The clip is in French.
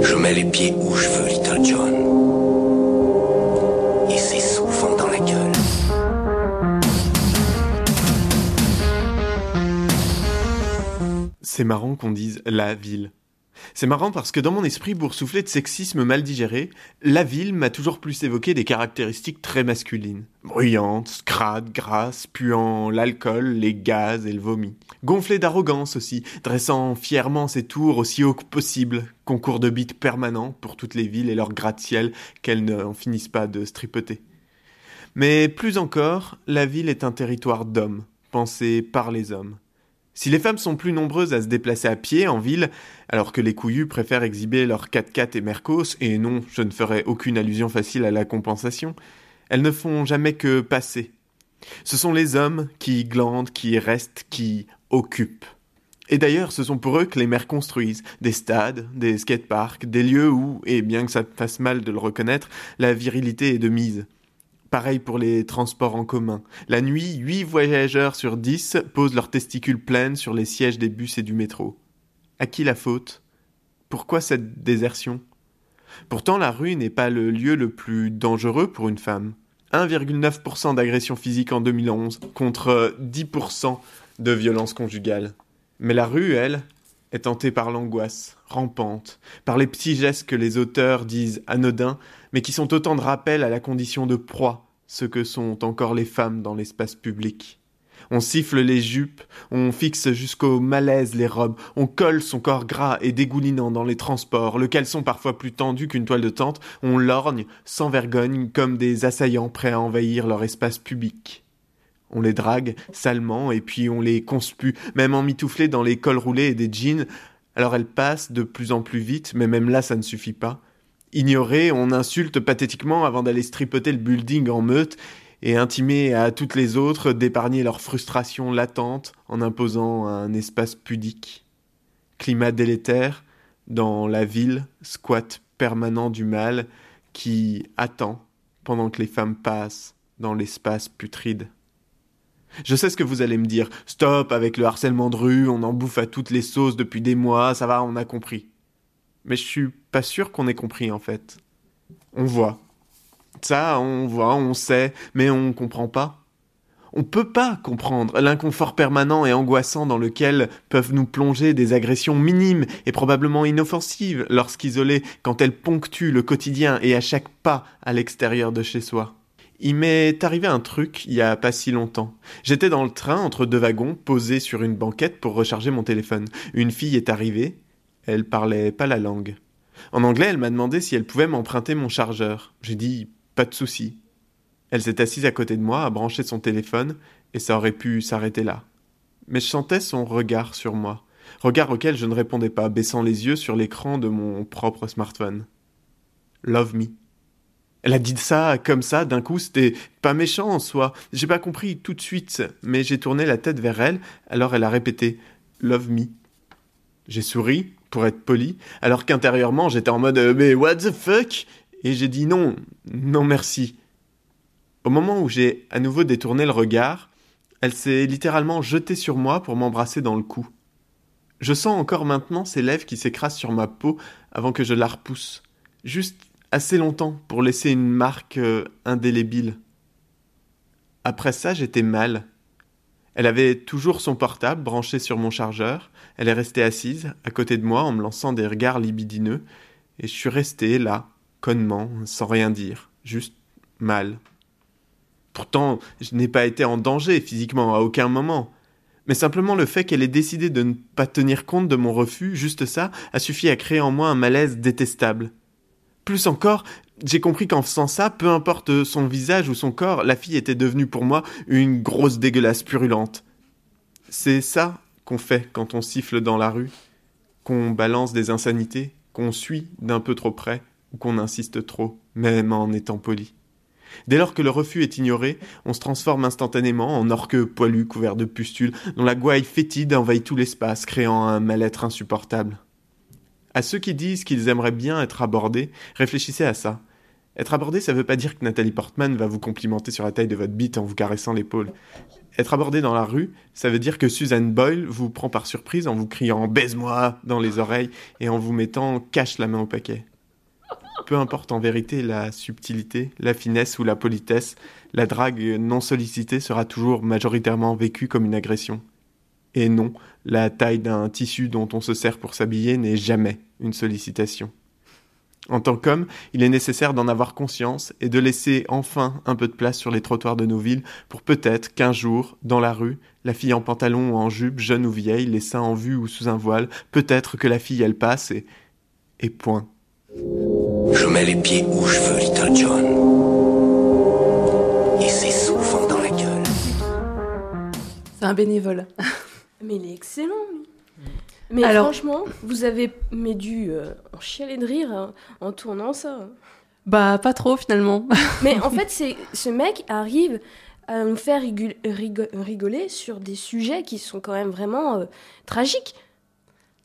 Je mets les pieds où je veux, Little John. Et c'est souvent dans la gueule. C'est marrant qu'on dise la ville. C'est marrant parce que dans mon esprit boursouflé de sexisme mal digéré, la ville m'a toujours plus évoqué des caractéristiques très masculines. Bruyante, crade, grasse, puant l'alcool, les gaz et le vomi. Gonflée d'arrogance aussi, dressant fièrement ses tours aussi haut que possible. Concours de bites permanent pour toutes les villes et leurs gratte-ciel qu'elles n'en finissent pas de stripoter. Mais plus encore, la ville est un territoire d'hommes, pensé par les hommes. Si les femmes sont plus nombreuses à se déplacer à pied en ville, alors que les couillus préfèrent exhiber leurs 4x4 et Mercos, et non, je ne ferai aucune allusion facile à la compensation, elles ne font jamais que passer. Ce sont les hommes qui glandent, qui restent, qui occupent. Et d'ailleurs, ce sont pour eux que les maires construisent des stades, des skateparks, des lieux où, et bien que ça fasse mal de le reconnaître, la virilité est de mise. Pareil pour les transports en commun. La nuit, 8 voyageurs sur 10 posent leurs testicules pleines sur les sièges des bus et du métro. À qui la faute? Pourquoi cette désertion? Pourtant, la rue n'est pas le lieu le plus dangereux pour une femme. 1,9% d'agression physique en 2011 contre 10% de violence conjugale. Mais la rue, elle, est tentée par l'angoisse, rampante, par les petits gestes que les auteurs disent anodins, mais qui sont autant de rappels à la condition de proie, ce que sont encore les femmes dans l'espace public. On siffle les jupes, on fixe jusqu'au malaise les robes, on colle son corps gras et dégoulinant dans les transports, le caleçon parfois plus tendu qu'une toile de tente, on lorgne sans vergogne comme des assaillants prêts à envahir leur espace public. On les drague salement et puis on les conspue, même emmitouflés dans les cols roulés et des jeans. Alors elles passent de plus en plus vite, mais même là ça ne suffit pas. Ignoré, on insulte pathétiquement avant d'aller stripoter le building en meute et intimer à toutes les autres d'épargner leur frustration latente en imposant un espace pudique. Climat délétère, dans la ville, squat permanent du mal qui attend pendant que les femmes passent dans l'espace putride. Je sais ce que vous allez me dire. Stop avec le harcèlement de rue, on en bouffe à toutes les sauces depuis des mois, ça va, on a compris. Mais je suis pas sûr qu'on ait compris en fait. On voit. Ça, on voit, on sait, mais on comprend pas. On peut pas comprendre l'inconfort permanent et angoissant dans lequel peuvent nous plonger des agressions minimes et probablement inoffensives lorsqu'isolées quand elles ponctuent le quotidien et à chaque pas à l'extérieur de chez soi. Il m'est arrivé un truc il y a pas si longtemps. J'étais dans le train entre deux wagons, posé sur une banquette pour recharger mon téléphone. Une fille est arrivée. Elle parlait pas la langue. En anglais, elle m'a demandé si elle pouvait m'emprunter mon chargeur. J'ai dit pas de souci. Elle s'est assise à côté de moi, a branché son téléphone, et ça aurait pu s'arrêter là. Mais je sentais son regard sur moi, regard auquel je ne répondais pas, baissant les yeux sur l'écran de mon propre smartphone. Love me. Elle a dit ça comme ça, d'un coup, c'était pas méchant en soi. J'ai pas compris tout de suite, mais j'ai tourné la tête vers elle, alors elle a répété Love me. J'ai souri, pour être poli, alors qu'intérieurement j'étais en mode Mais what the fuck? Et j'ai dit non, non merci. Au moment où j'ai à nouveau détourné le regard, elle s'est littéralement jetée sur moi pour m'embrasser dans le cou. Je sens encore maintenant ses lèvres qui s'écrasent sur ma peau avant que je la repousse. Juste assez longtemps pour laisser une marque euh, indélébile. Après ça, j'étais mal. Elle avait toujours son portable branché sur mon chargeur, elle est restée assise, à côté de moi, en me lançant des regards libidineux, et je suis resté là, connement, sans rien dire, juste mal. Pourtant, je n'ai pas été en danger physiquement à aucun moment. Mais simplement le fait qu'elle ait décidé de ne pas tenir compte de mon refus, juste ça, a suffi à créer en moi un malaise détestable. Plus encore, j'ai compris qu'en faisant ça, peu importe son visage ou son corps, la fille était devenue pour moi une grosse dégueulasse purulente. C'est ça qu'on fait quand on siffle dans la rue, qu'on balance des insanités, qu'on suit d'un peu trop près, ou qu'on insiste trop, même en étant poli. Dès lors que le refus est ignoré, on se transforme instantanément en orque poilu couvert de pustules, dont la gouaille fétide envahit tout l'espace, créant un mal-être insupportable. À ceux qui disent qu'ils aimeraient bien être abordés, réfléchissez à ça. Être abordé, ça veut pas dire que Nathalie Portman va vous complimenter sur la taille de votre bite en vous caressant l'épaule. Être abordé dans la rue, ça veut dire que Suzanne Boyle vous prend par surprise en vous criant baise-moi dans les oreilles et en vous mettant cache la main au paquet. Peu importe en vérité la subtilité, la finesse ou la politesse, la drague non sollicitée sera toujours majoritairement vécue comme une agression. Et non, la taille d'un tissu dont on se sert pour s'habiller n'est jamais une sollicitation. En tant qu'homme, il est nécessaire d'en avoir conscience et de laisser enfin un peu de place sur les trottoirs de nos villes pour peut-être qu'un jour, dans la rue, la fille en pantalon ou en jupe, jeune ou vieille, les seins en vue ou sous un voile, peut-être que la fille elle passe et. et point. Je mets les pieds où je veux, Little John. Et c'est souvent dans la gueule. C'est un bénévole. Mais il est excellent, lui. Mais Alors- franchement, vous avez mais dû euh, en chialer de rire hein, en tournant ça. Bah, pas trop finalement. Mais en fait, c'est ce mec arrive à nous faire rigoler sur des sujets qui sont quand même vraiment euh, tragiques.